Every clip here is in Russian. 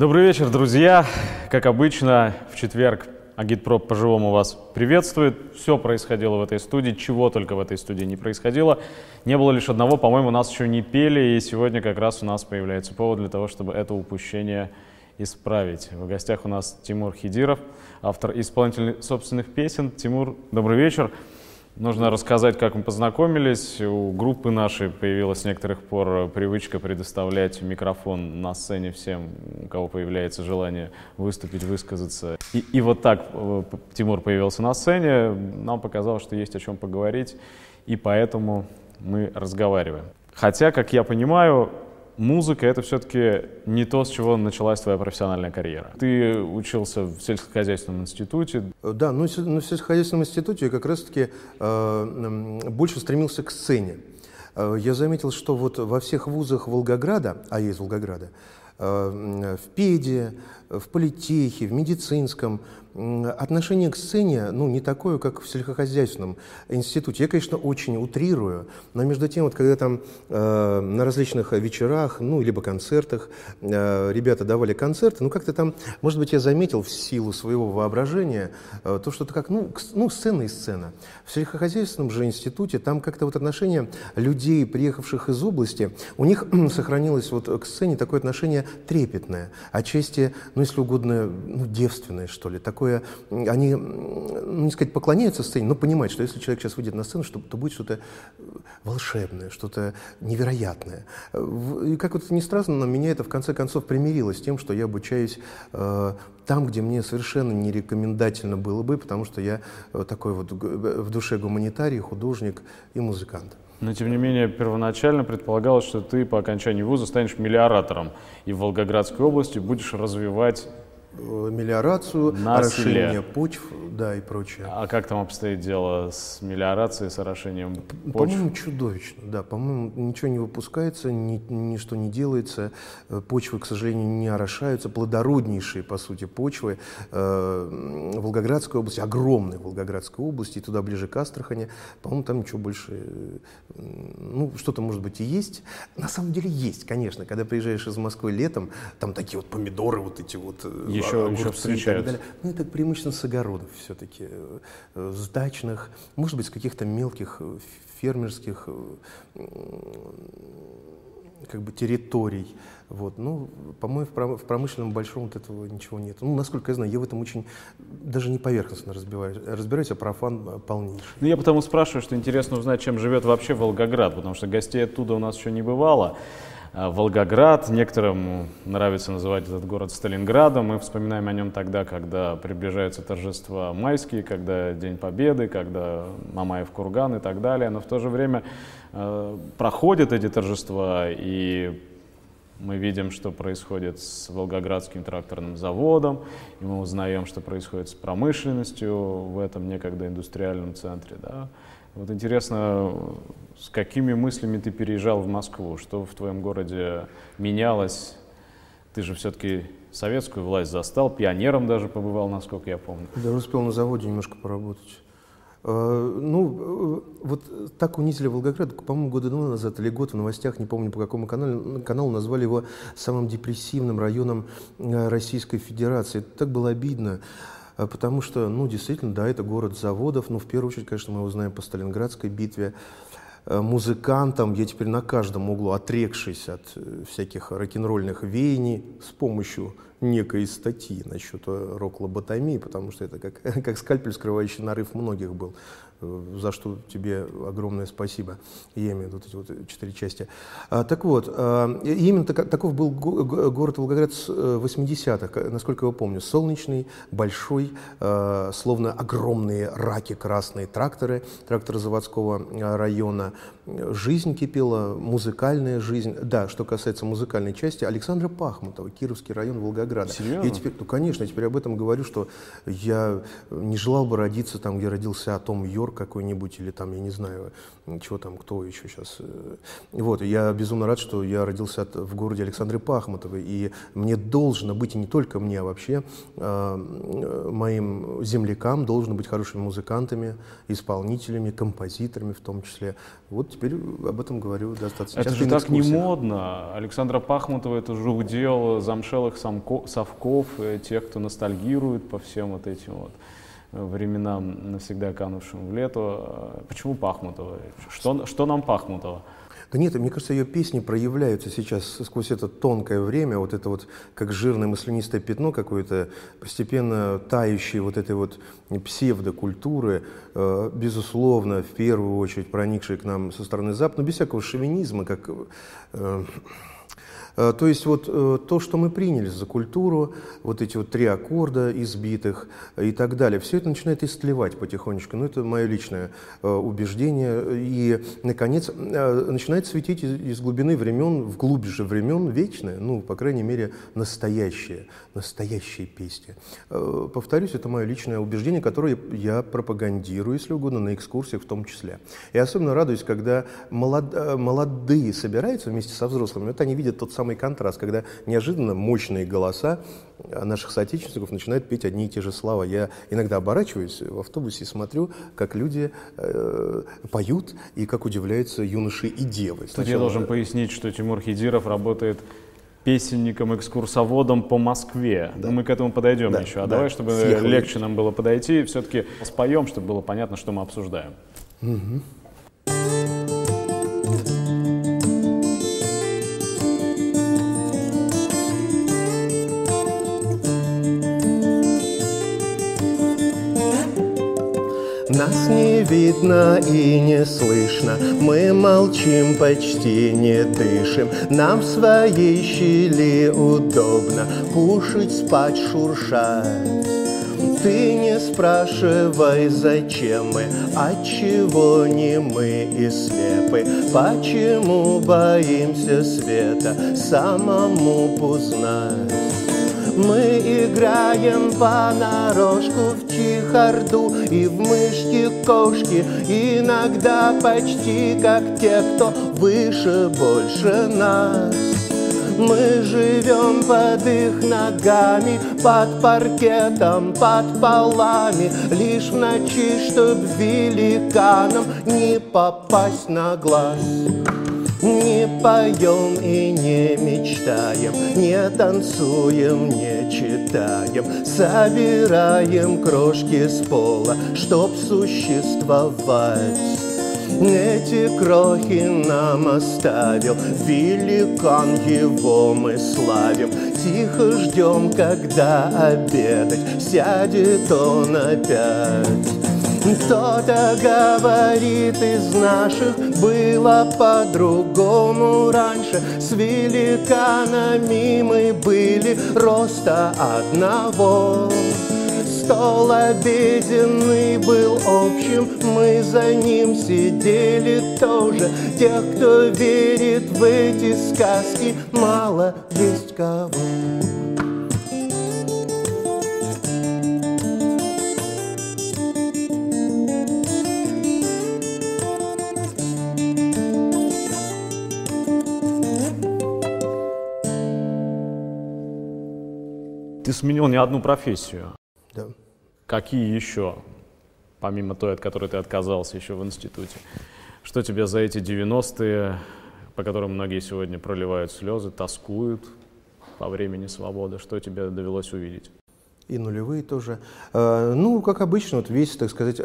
Добрый вечер, друзья. Как обычно, в четверг Агитпроп по-живому вас приветствует. Все происходило в этой студии, чего только в этой студии не происходило. Не было лишь одного, по-моему, нас еще не пели, и сегодня как раз у нас появляется повод для того, чтобы это упущение исправить. В гостях у нас Тимур Хидиров, автор исполнитель собственных песен. Тимур, добрый вечер. Нужно рассказать, как мы познакомились. У группы нашей появилась с некоторых пор привычка предоставлять микрофон на сцене всем, у кого появляется желание выступить, высказаться. И, и вот так э, Тимур появился на сцене. Нам показалось, что есть о чем поговорить, и поэтому мы разговариваем. Хотя, как я понимаю, музыка — это все-таки не то, с чего началась твоя профессиональная карьера. Ты учился в сельскохозяйственном институте. Да, ну, ну в сельскохозяйственном институте я как раз-таки э, больше стремился к сцене. Э, я заметил, что вот во всех вузах Волгограда, а есть Волгограда, э, в ПЕДе, в политехе, в медицинском, отношение к сцене, ну, не такое, как в сельскохозяйственном институте. Я, конечно, очень утрирую, но между тем, вот когда там э, на различных вечерах, ну, либо концертах, э, ребята давали концерты, ну, как-то там, может быть, я заметил в силу своего воображения э, то, что это как, ну, ну, сцена и сцена. В сельскохозяйственном же институте там как-то вот отношение людей, приехавших из области, у них сохранилось вот к сцене такое отношение трепетное, отчасти, ну, если угодно, ну, девственное, что ли, такое такое, они, ну, не сказать, поклоняются сцене, но понимают, что если человек сейчас выйдет на сцену, что, то будет что-то волшебное, что-то невероятное. И как вот ни странно, но меня это в конце концов примирило с тем, что я обучаюсь э, там, где мне совершенно не рекомендательно было бы, потому что я э, такой вот в душе гуманитарий, художник и музыкант. Но, тем не менее, первоначально предполагалось, что ты по окончании вуза станешь мелиоратором и в Волгоградской области будешь развивать Э, мелиорацию, на орошение почв, да, и прочее. А как там обстоит дело с мелиорацией, с орошением почв? По-моему, чудовищно, да. По-моему, ничего не выпускается, ни, ничто не делается. Э, почвы, к сожалению, не орошаются. Плодороднейшие, по сути, почвы э, Волгоградской области, огромной Волгоградской области, туда ближе к Астрахани. По-моему, там ничего больше, э, ну, что-то, может быть, и есть. На самом деле есть, конечно. Когда приезжаешь из Москвы летом, там такие вот помидоры вот эти вот еще, огурцы еще встречают. И так далее. Ну, это преимущественно с огородов все-таки, э, с дачных, может быть, с каких-то мелких э, фермерских э, как бы территорий. Вот. Ну, по-моему, в промышленном большом вот этого ничего нет. Ну, насколько я знаю, я в этом очень даже не поверхностно разбираюсь, разбираюсь а профан полнейший. Ну, я потому спрашиваю, что интересно узнать, чем живет вообще Волгоград, потому что гостей оттуда у нас еще не бывало. А, Волгоград. Некоторым нравится называть этот город Сталинградом. Мы вспоминаем о нем тогда, когда приближаются торжества майские, когда День Победы, когда Мамаев курган и так далее. Но в то же время э, проходят эти торжества, и мы видим, что происходит с Волгоградским тракторным заводом, и мы узнаем, что происходит с промышленностью в этом некогда индустриальном центре. Да? Вот интересно, с какими мыслями ты переезжал в Москву? Что в твоем городе менялось? Ты же все-таки советскую власть застал, пионером даже побывал, насколько я помню. Да, успел на заводе немножко поработать. А, ну, э, вот так унизили Волгоград, по-моему, года два назад или год в новостях, не помню по какому каналу, каналу назвали его самым депрессивным районом э, Российской Федерации. Это так было обидно. А, потому что, ну, действительно, да, это город заводов, но в первую очередь, конечно, мы его знаем по Сталинградской битве, а, музыкантам, я теперь на каждом углу, отрекшись от э, всяких рок-н-ролльных веяний, с помощью некой статьи насчет э, рок-лоботомии, потому что это как, как скальпель, скрывающий нарыв многих был. Э, за что тебе огромное спасибо. Я в вот эти вот четыре части. А, так вот, а, именно так, таков был город Волгоград с 80-х, э, насколько я помню. Солнечный, большой, а, словно огромные раки красные тракторы, тракторы заводского района. Жизнь кипела, музыкальная жизнь. Да, что касается музыкальной части, Александра Пахмутова, Кировский район Волгограда. Серьезно? Я теперь, ну, конечно, я теперь об этом говорю, что я не желал бы родиться там, где родился Том Йорк, какой-нибудь, или там, я не знаю, чего там, кто еще сейчас. Э. Вот, я безумно рад, что я родился от, в городе Александры Пахмутовой, и мне должно быть, и не только мне, а вообще э, моим землякам должно быть хорошими музыкантами, исполнителями, композиторами в том числе. Вот теперь об этом говорю достаточно Это же так не модно. Александра Пахмутова это уже удел замшелых самко- совков, э, тех, кто ностальгирует по всем вот этим вот э, временам, навсегда канувшим в лету. Э, Почему Пахмутова? Что, что нам Пахмутова? Да нет, мне кажется, ее песни проявляются сейчас сквозь это тонкое время, вот это вот как жирное маслянистое пятно какое-то, постепенно тающее вот этой вот псевдокультуры, э, безусловно, в первую очередь проникшей к нам со стороны Запада, но без всякого шовинизма, как э, То есть вот э, то, что мы приняли за культуру, вот эти вот три аккорда избитых э, и так далее, все это начинает истлевать потихонечку. Ну, это мое личное э, убеждение. И, наконец, э, начинает светить из, глубины времен, в глубь же времен вечное, ну, по крайней мере, настоящее, настоящие песни. Э, Повторюсь, это мое личное убеждение, которое я пропагандирую, если угодно, на экскурсиях в том числе. И особенно радуюсь, когда молод- э, молодые собираются вместе со взрослыми, вот они видят тот самый контраст, когда неожиданно мощные голоса э, наших соотечественников начинают петь одни и те же слова. Я иногда оборачиваюсь в автобусе и смотрю, как люди э, поют и как удивляются юноши и девы. Тут я Сначала- должен пояснить, что Тимур Хидиров работает песенником-экскурсоводом по Москве. Ну, мы к этому подойдем Да, еще. А да. давай, чтобы Съехали. легче нам было подойти, все-таки споем, чтобы было понятно, что мы обсуждаем. Нас не видно и не слышно, мы молчим, почти не дышим. Нам в своей щели удобно кушать, спать, шуршать. Ты не спрашивай, зачем мы, отчего не мы и слепы, почему боимся света самому познать. Мы играем понарошку в чехарду и в мышки-кошки, иногда почти как те, кто выше, больше нас. Мы живем под их ногами, под паркетом, под полами, Лишь в ночи, чтоб великанам не попасть на глаз. Не поем и не мечтаем, не танцуем, не читаем, собираем крошки с пола, чтоб существовать. Эти крохи нам оставил великан, его мы славим. Тихо ждем, когда обедать сядет он опять. Кто-то говорит из наших было по-другому раньше. С великанами мы были роста одного. Стол обеденный был общим, мы за ним сидели тоже. Тех, кто верит в эти сказки, мало есть кого сменил не одну профессию. Да. Какие еще, помимо той, от которой ты отказался еще в институте? Что тебе за эти 90-е, по которым многие сегодня проливают слезы, тоскуют по времени свободы, что тебе довелось увидеть? И нулевые тоже. Э, Ну, как обычно, вот весь, так сказать,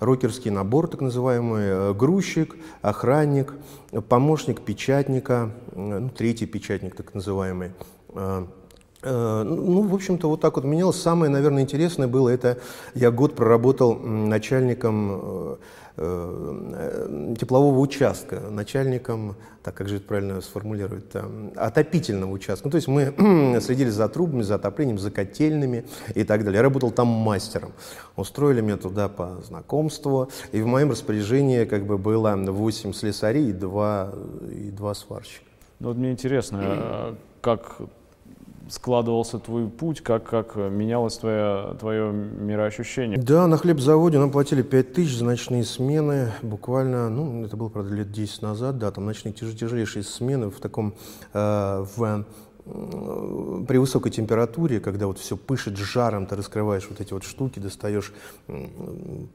рокерский набор, так называемый, э, грузчик, охранник, помощник печатника, э, ну, третий печатник, так называемый. Э, Ну, в общем-то, вот так вот менялось. Самое, наверное, интересное было, это я год проработал начальником э, э, теплового участка, начальником, так как же это правильно сформулировать, там, отопительного участка. Ну, то есть мы следили за трубами, за отоплением, за котельными и так далее. Я работал там мастером. Устроили меня туда по знакомству, и в моем распоряжении как бы было 8 слесарей и 2, и 2 сварщика. Ну вот мне интересно, как складывался твой путь, как, как менялось твое, твое мироощущение? Да, на хлебзаводе нам платили 5 тысяч за ночные смены, буквально, ну, это было, правда, лет 10 назад, да, там ночные тяж- тяжелейшие смены в таком, э, в при высокой температуре, когда вот все пышет жаром, ты раскрываешь вот эти вот штуки, достаешь,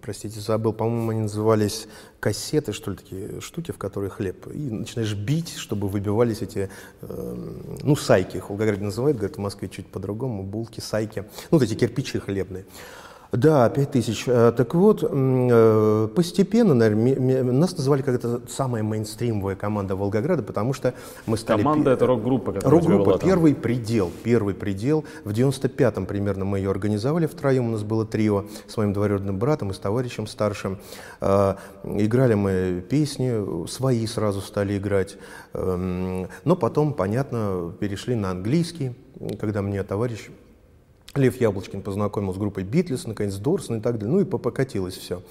простите, забыл, по-моему, они назывались кассеты, что ли, такие штуки, в которые хлеб, и начинаешь бить, чтобы выбивались эти, э, ну, сайки, их в Волгограде называют, говорят, в Москве чуть по-другому, булки, сайки, ну, вот эти кирпичи хлебные. Да, 5 тысяч. Э, так вот, э, постепенно, наверное, нас называли как это самая мейнстримовая команда Волгограда, потому что мы стали... Команда — это рок-группа, которая Рок-группа «Первый предел». «Первый предел». В 95-м примерно мы ее организовали втроем. У нас было трио с моим двоюродным братом и с товарищем старшим. Э, играли мы песни, свои сразу стали играть. Эм, но потом, понятно, перешли на английский, когда мне товарищ Лев Яблочкин познакомил с группой Битлис, наконец Дорсон и так далее. Ну и покатилось все.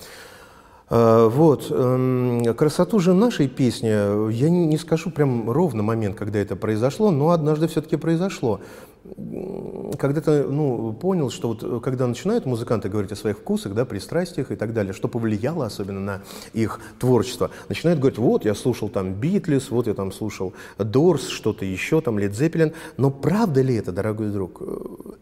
А, вот. Эм, красоту же нашей песни, я не скажу прям ровно момент, когда это произошло, но однажды все-таки произошло когда-то ну, понял, что вот э, когда начинают музыканты говорить о своих вкусах, да, пристрастиях и так далее, что повлияло особенно на их творчество, начинают говорить, вот я слушал там Битлз, вот я там слушал Дорс, что-то еще, там Лед Зеппелин, но правда ли это, дорогой друг? Э,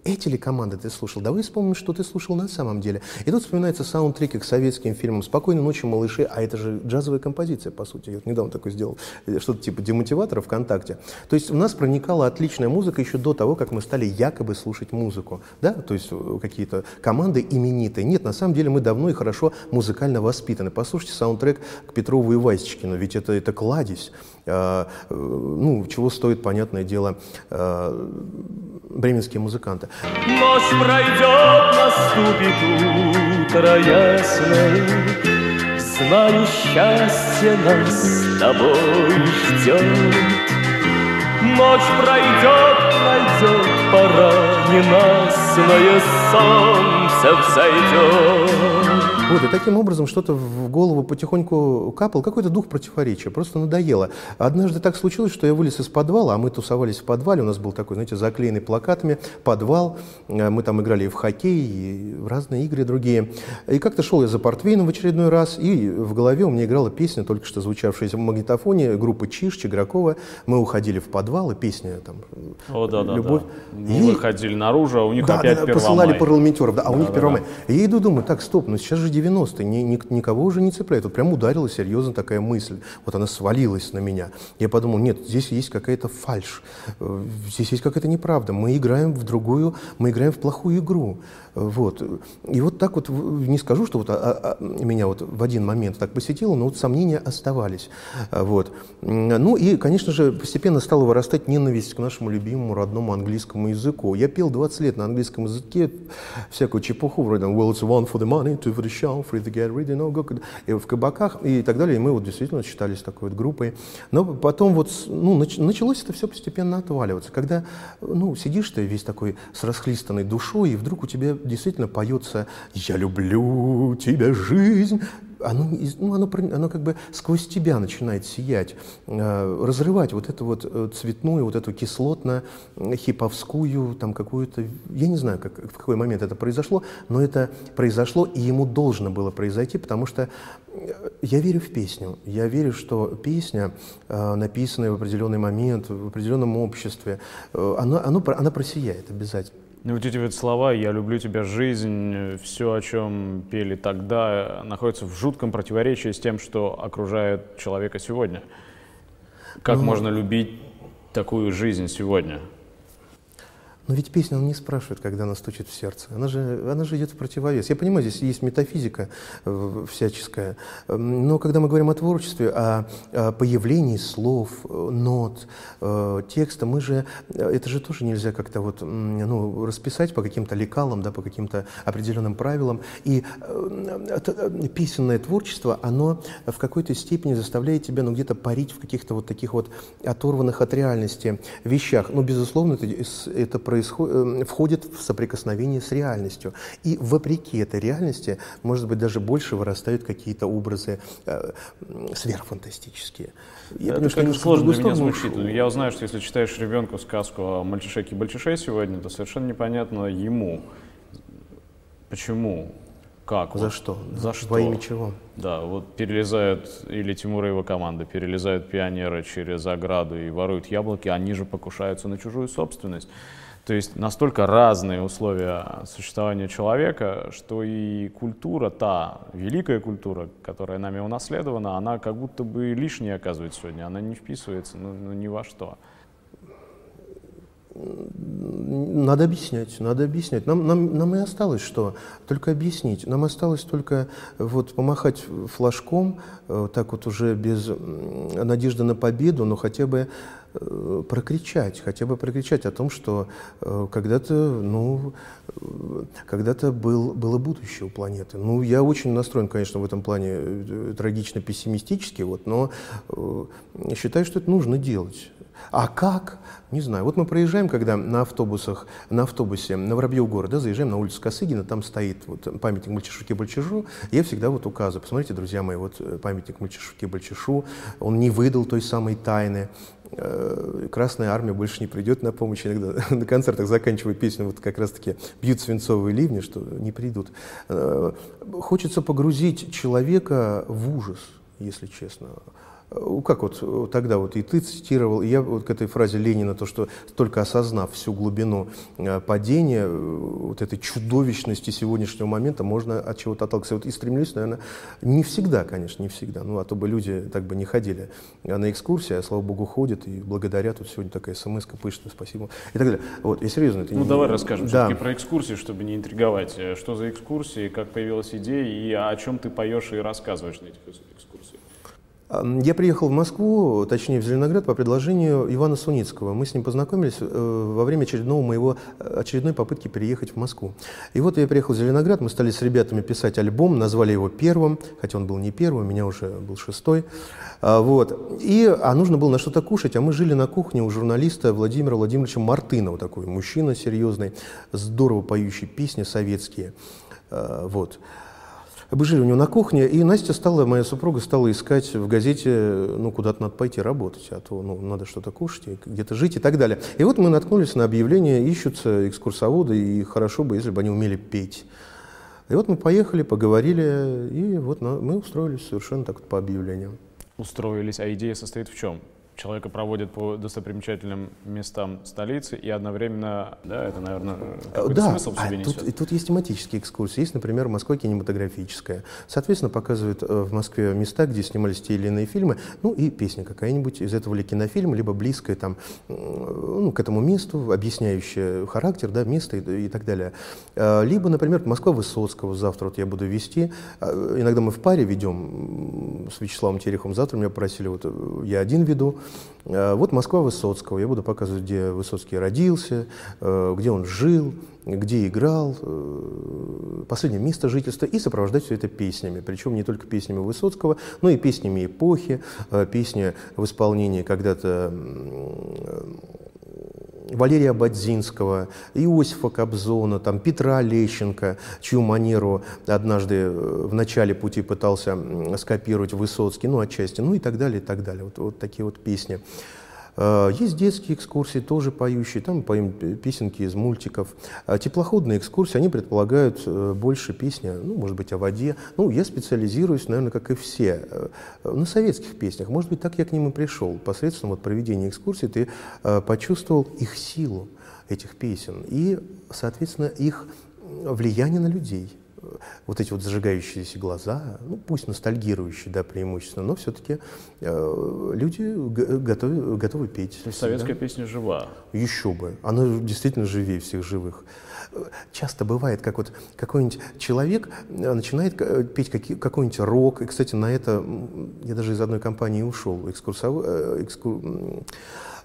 эти ли команды ты слушал? Давай вспомним, что ты слушал на самом деле. И тут вспоминается саундтреки к советским фильмам «Спокойной ночи, малыши», а это же джазовая композиция, по сути. Я недавно такой сделал, э, что-то типа демотиватора ВКонтакте. То есть у нас проникала отличная музыка еще до того, как мы стали якобы слушать музыку, да, то есть э, какие-то команды именитые. Нет, на самом деле мы давно и хорошо музыкально воспитаны. Послушайте саундтрек к Петрову и Васечкину, ведь это, это кладезь. А, э, ну, чего стоит, понятное дело, а, бременские музыканты. Ночь пройдет, наступит утро ясное, Знаю, счастье нас с тобой ждет. Ночь пройдет, пройдет, пора ненастное солнце взойдет. Вот, и таким образом что-то в голову потихоньку капал, какой-то дух противоречия, просто надоело. Однажды так случилось, что я вылез из подвала, а мы тусовались в подвале, у нас был такой, знаете, заклеенный плакатами подвал, э, мы там играли и в хоккей, и в разные игры другие. И как-то шел я за портвейном в очередной раз, и в голове у меня играла песня, только что звучавшая в магнитофоне, группы Чиш, Чигракова. Мы уходили в подвал, и песня там О, да, да, «Любовь». Да. Мы и... выходили наружу, а у них да, опять да, посылали парламентеров, да, а да, у них да, 1 да. я иду, думаю, так, стоп, ну сейчас же 90-е, ни, ни, никого уже не цепляет. Вот прям ударила серьезно такая мысль. Вот она свалилась на меня. Я подумал, нет, здесь есть какая-то фальш, э, здесь есть какая-то неправда. Мы играем в другую, мы играем в плохую игру. Вот. И вот так вот, не скажу, что вот а, а, меня вот в один момент так посетило, но вот сомнения оставались. Вот. Ну и, конечно же, постепенно стала вырастать ненависть к нашему любимому родному английскому языку. Я пел 20 лет на английском языке всякую чепуху, вроде well, it's one for the money, two for the show, three to get ready, no go, и в кабаках и так далее. И мы вот действительно считались такой вот группой. Но потом вот ну, началось это все постепенно отваливаться. Когда ну, сидишь ты весь такой с расхлистанной душой, и вдруг у тебя действительно поется «Я люблю тебя, жизнь», оно, ну, оно, оно как бы сквозь тебя начинает сиять, э, разрывать вот эту вот э, цветную, вот эту кислотно-хиповскую, там какую-то, я не знаю, как, в какой момент это произошло, но это произошло, и ему должно было произойти, потому что э, я верю в песню, я верю, что песня, написанная в определенный момент, в определенном обществе, она, она, она просияет обязательно. Ну, вот эти вот слова «я люблю тебя, жизнь», все, о чем пели тогда, находится в жутком противоречии с тем, что окружает человека сегодня. Как ну, можно любить такую жизнь сегодня? Но ведь песня, она не спрашивает, когда она стучит в сердце. Она же, она же идет в противовес. Я понимаю, здесь есть метафизика э, всяческая. Но когда мы говорим о творчестве, о, о появлении слов, э, нот, э, текста, мы же, это же тоже нельзя как-то вот, ну, расписать по каким-то лекалам, да, по каким-то определенным правилам. И песенное творчество, оно в какой-то степени заставляет тебя, ну, где-то парить в каких-то вот таких вот оторванных от реальности вещах. Но, безусловно, это, это происходит, эм, входит в соприкосновение с реальностью. И вопреки этой реальности, может быть, даже больше вырастают какие-то образы э, сверхфантастические. Я это понимаю, сложно для меня звучит. Я узнаю, что если читаешь ребенку сказку о мальчишеке Бальчише сегодня, то совершенно непонятно ему, почему Как? За вот? что? За что? Во имя чего? Да, вот перелезают, или Тимур и его команда, перелезают пионеры через ограду и воруют яблоки, они же покушаются на чужую собственность. То есть настолько разные условия существования человека, что и культура, та великая культура, которая нами унаследована, она как будто бы лишняя оказывается сегодня, она не вписывается ну, ну, ни во что. Надо объяснять, надо объяснять. Нам, нам, нам и осталось что? Только объяснить. Нам осталось только вот помахать флажком, э, так вот уже без надежды на победу, но хотя бы прокричать, хотя бы прокричать о том, что э, когда-то, ну, когда-то был, было будущее у планеты. Ну, я очень настроен, конечно, в этом плане трагично пессимистически, вот, но считаю, что это нужно делать. А как? Не знаю. Вот мы проезжаем, когда на автобусах, на автобусе на Воробьев город, да, заезжаем на улицу Косыгина, там стоит вот памятник Мальчишуке Бальчишу, я всегда вот указываю, посмотрите, друзья мои, вот э, памятник Мальчишуке Бальчишу, он не выдал той самой тайны, э, Красная армия больше не придет на помощь. Иногда на концертах заканчиваю песню, вот как раз-таки бьют свинцовые ливни, что не придут. Э, хочется погрузить человека в ужас, если честно. Э, как вот э, тогда вот и ты цитировал, и я вот к этой фразе Ленина, то, что только осознав всю глубину э, падения, вот этой чудовищности сегодняшнего момента, можно от чего-то отталкиваться. Вот и стремлюсь, наверное, не всегда, конечно, не всегда, ну а то бы люди так бы не ходили на экскурсии, а слава богу ходят и благодарят. Вот сегодня такая смс пышная, спасибо и так далее. Вот, я серьезно. Это ну не... давай расскажем да. все-таки про экскурсии, чтобы не интриговать. Что за экскурсии, как появилась идея и о чем ты поешь и рассказываешь на этих экскурсиях? Я приехал в Москву, точнее в Зеленоград, по предложению Ивана Суницкого. Мы с ним познакомились э, во время очередного моего, э, очередной попытки переехать в Москву. И вот я приехал в Зеленоград, мы стали с ребятами писать альбом, назвали его первым, хотя он был не первым, у меня уже был шестой. А, вот. И, а нужно было на что-то кушать, а мы жили на кухне у журналиста Владимира Владимировича Мартынова, такой мужчина серьезный, здорово поющий песни советские. А, вот. Мы жили у него на кухне, и Настя стала, моя супруга, стала искать в газете, ну, куда-то надо пойти работать, а то, ну, надо что-то кушать, где-то жить и так далее. И вот мы наткнулись на объявление, ищутся экскурсоводы, и хорошо бы, если бы они умели петь. И вот мы поехали, поговорили, и вот мы устроились совершенно так вот по объявлениям. Устроились, а идея состоит в чем? Человека проводят по достопримечательным местам столицы, и одновременно, да, это, наверное, какой-то да, смысл в себе а несет. Тут, и тут есть тематические экскурсии. Есть, например, Москва кинематографическая. Соответственно, показывают э, в Москве места, где снимались те или иные фильмы, ну и песня какая-нибудь из этого ли кинофильма, либо близкая там, ну, к этому месту, объясняющая характер, да, место и, и так далее. Э, либо, например, Москва Высоцкого завтра вот я буду вести. Э, иногда мы в паре ведем с Вячеславом Тереховым. Завтра меня просили, вот я один веду, вот Москва Высоцкого. Я буду показывать, где Высоцкий родился, э, где он жил, где играл, э, последнее место жительства и сопровождать все это песнями. Причем не только песнями Высоцкого, но и песнями эпохи, песни в исполнении когда-то Валерия Бадзинского, Иосифа Кобзона, там, Петра Лещенко, чью манеру однажды э, в начале пути пытался скопировать Высоцкий, ну, отчасти, ну и так далее, и так далее. Вот, вот такие вот песни. Э, есть детские экскурсии, тоже поющие, там поем песенки из мультиков. А теплоходные экскурсии, они предполагают э, больше песни, ну, может быть, о воде. Ну, я специализируюсь, наверное, как и все, э, на советских песнях. Может быть, так я к ним и пришел. Посредством вот проведения экскурсий ты почувствовал их силу, этих песен, и, соответственно, их влияние на людей вот эти вот зажигающиеся глаза, ну, пусть ностальгирующие, да, преимущественно, но все-таки э, люди готовы, готовы петь. То есть советская песня жива? Еще бы. Она действительно живее всех живых. Часто бывает, как вот какой-нибудь человек э, начинает э, петь какой-нибудь рок, и, кстати, на это я даже из одной компании ушел, экскурсов... Э, экскур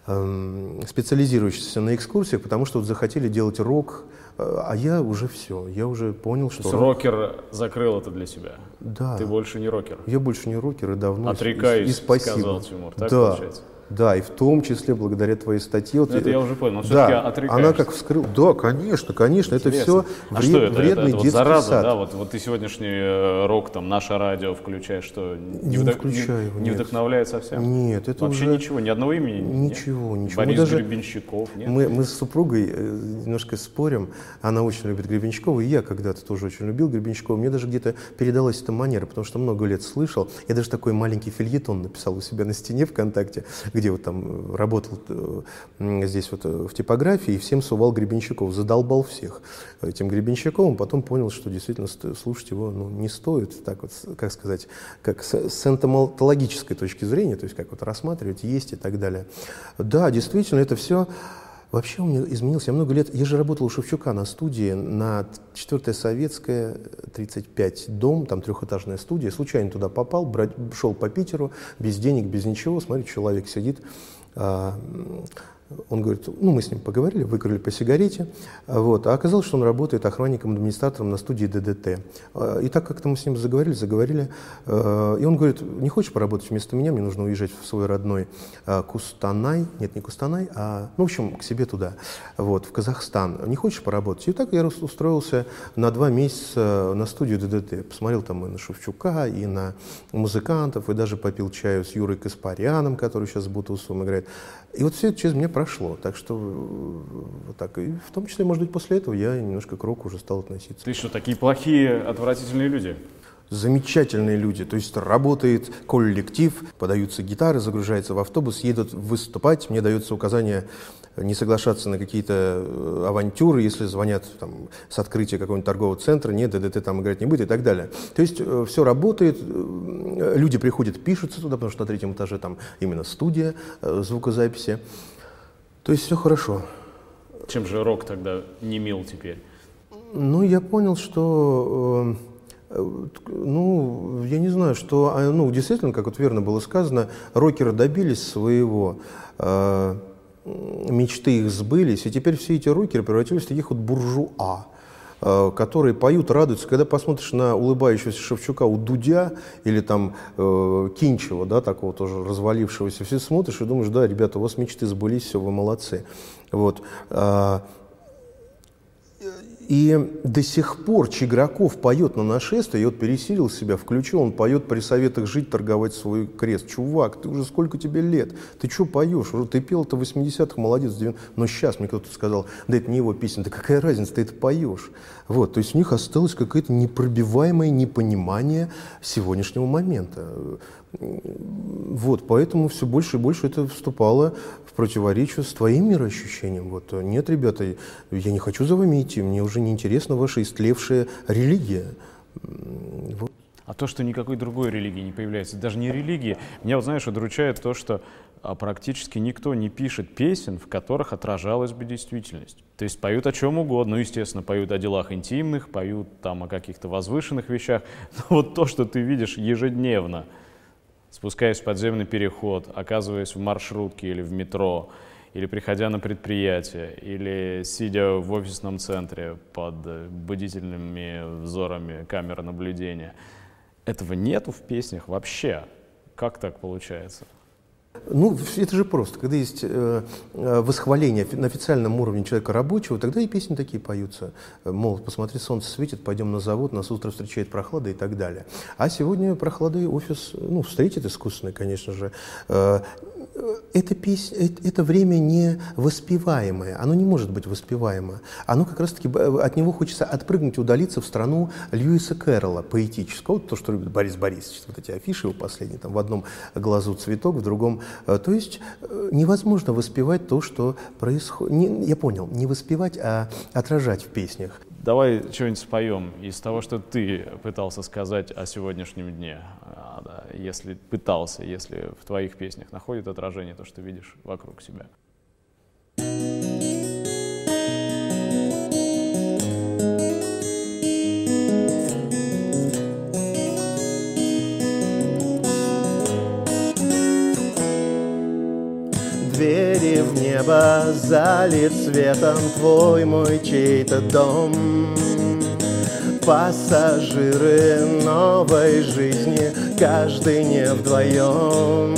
эм, специализирующийся на экскурсиях, потому что вот захотели делать рок, а я уже все, я уже понял, что... То есть рокер закрыл это для себя? Да. Ты больше не рокер? Я больше не рокер и давно. Отрекаюсь, и, и спасибо. сказал Тимур, так да. получается? Да, и в том числе благодаря твоей статье. Вот, Ну, это я уже понял, но да, все-таки отрекаешься. она как вскрыл. Да, конечно, конечно, это все Интересно. вред, а что это? вредный это, это вот детский зараза, сад. да? Вот, вот ты сегодняшний э, рок, там, наше радио включаешь, что не, Не вдох- включаю его, не, не вдохновляет совсем? Нет, это Вообще уже- ничего, ни одного имени? нет? Ничего, ничего. Мы Борис даже- Гребенщиков, нет? Мы, мы с супругой э, немножко спорим. Она очень любит Гребенщикова, и я когда-то тоже очень любил Гребенщикова. Мне даже где-то передалась эта манера, потому что много лет слышал. Я даже такой маленький фильетон написал у себя на стене ВКонтакте, где вот там э, работал э, здесь вот э, в типографии, и всем сувал Гребенщиков. Задолбал всех этим Гребенщиковым. Потом понял, что действительно ст- слушать его ну, не стоит, так вот, как сказать, как с, с энтомологической точки зрения, то есть как вот рассматривать, есть и так далее. Да, действительно, это все Вообще у меня изменился. Я много лет, я же работал у Шевчука на студии, на 4 Советская, 35 дом, там трехэтажная студия. Случайно туда попал, брать, шел по Питеру, без денег, без ничего. Смотрю, человек сидит, а, он говорит, ну мы с ним поговорили, выкрыли по сигарете, вот, а оказалось, что он работает охранником-администратором на студии ДДТ. А, И так как-то мы с ним заговорили, заговорили, э, и он говорит, не хочешь поработать вместо меня, мне нужно уезжать в свой родной а, Кустанай, нет, не Кустанай, а, ну, в общем, к себе туда, вот, в Казахстан. Не хочешь поработать? И так я устроился на два месяца на студию ДДТ. Посмотрел там и на Шевчука, и на музыкантов, и даже попил чаю с Юрой Каспаряном, который сейчас с Бутусовым играет. И вот все это через меня прошло. Так что э, вот так. И в том числе, может быть, после этого я немножко к року уже стал относиться. Ты что, такие плохие, отвратительные люди? Замечательные люди. То есть работает коллектив, подаются гитары, загружается в автобус, едут выступать. Мне дается указание не соглашаться на какие-то э, авантюры, если звонят там, с открытия какого-нибудь торгового центра, нет, ДДТ там играть не будет и так далее. То есть все работает, э, люди приходят, пишутся туда, потому что на третьем этаже там именно студия э, звукозаписи. То есть все хорошо. Чем же рок тогда не мил теперь? Ну, я понял, что, э, ну, я не знаю, что, а, ну, действительно, как вот верно было сказано, рокеры добились своего, э, мечты их сбылись, и теперь все эти рокеры превратились в таких вот буржуа, которые поют, радуются. Когда посмотришь на улыбающегося Шевчука у Дудя или там э, Кинчева, да, такого тоже развалившегося, все смотришь и думаешь, да, ребята, у вас мечты сбылись, все, вы молодцы. Вот. И до сих пор Чиграков поет на нашествие, и вот пересилил себя, включил, он поет при советах жить, торговать свой крест. Чувак, ты уже сколько тебе лет? Ты что поешь? Уже Ты пел-то в 80-х, молодец, в 90-х. но сейчас мне кто-то сказал, да это не его песня, да какая разница, ты это поешь. Вот, то есть у них осталось какое-то непробиваемое непонимание сегодняшнего момента. Вот, поэтому все больше и больше это вступало в противоречие с твоим мироощущением. Вот, нет, ребята, я не хочу за вами идти, мне уже не интересна ваша истлевшая религия. Вот. А то, что никакой другой религии не появляется, даже не религии, меня, вот знаешь, удручает то, что а, практически никто не пишет песен, в которых отражалась бы действительность. То есть поют о чем угодно, ну, естественно, поют о делах интимных, поют там о каких-то возвышенных вещах, но вот то, что ты видишь ежедневно, спускаясь в подземный переход, оказываясь в маршрутке или в метро, или приходя на предприятие, или сидя в офисном центре под бдительными взорами камеры наблюдения. Этого нету в песнях вообще. Как так получается? Ну, это же просто. Когда есть э, э, восхваление на официальном уровне человека рабочего, тогда и песни такие поются. Э, Мол, посмотри, солнце светит, пойдем на завод, нас утро встречает прохлада и так далее. А сегодня прохладой офис, ну, встретит искусственный, конечно же. Э, э, эта песня, это, это время не воспеваемое, оно не может быть воспеваемо. Оно как раз-таки, б- от него хочется отпрыгнуть, удалиться в страну Льюиса Кэрролла, поэтического, то, что любит Борис Борисович, вот эти афиши его последние, там в одном глазу цветок, в другом. Э, То есть э, невозможно воспевать то, что происходит. Я понял, не воспевать, а отражать в песнях. Давай что-нибудь споем из того, что ты пытался сказать о сегодняшнем дне. Если пытался, если в твоих песнях находит отражение то, что видишь вокруг себя. Двери в небо залит светом твой мой чей-то дом. Пассажиры новой жизни, каждый не вдвоем.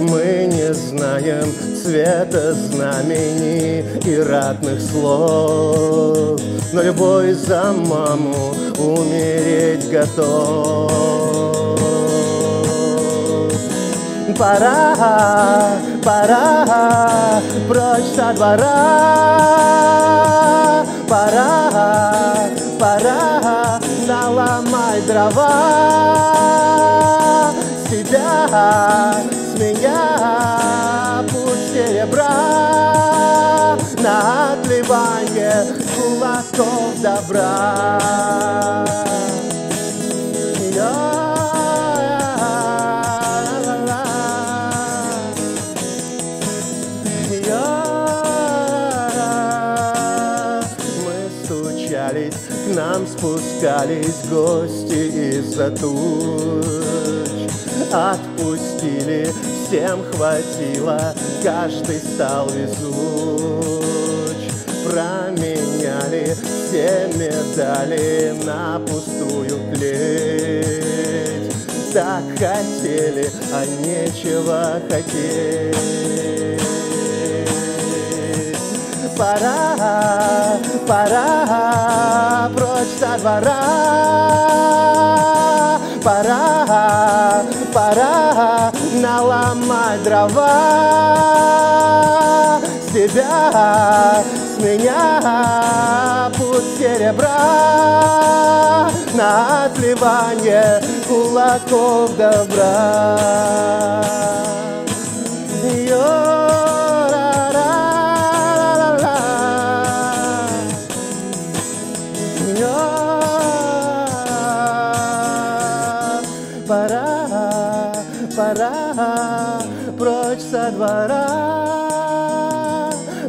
Мы не знаем цвета знамени и ратных слов. Но любой за маму умереть готов. Пора, пора, прочь со двора. Пора, пора, наломай дрова. Себя, с меня путь серебра на отливание кулаков добра. Спускались гости из-за туч. Отпустили, всем хватило, каждый стал везуч. Променяли все медали на пустую клеть. Так хотели, а нечего хотеть. Пора, пора, прочь со двора. Пора, пора наломать дрова. С тебя, с меня путь серебра на отливание кулаков добра.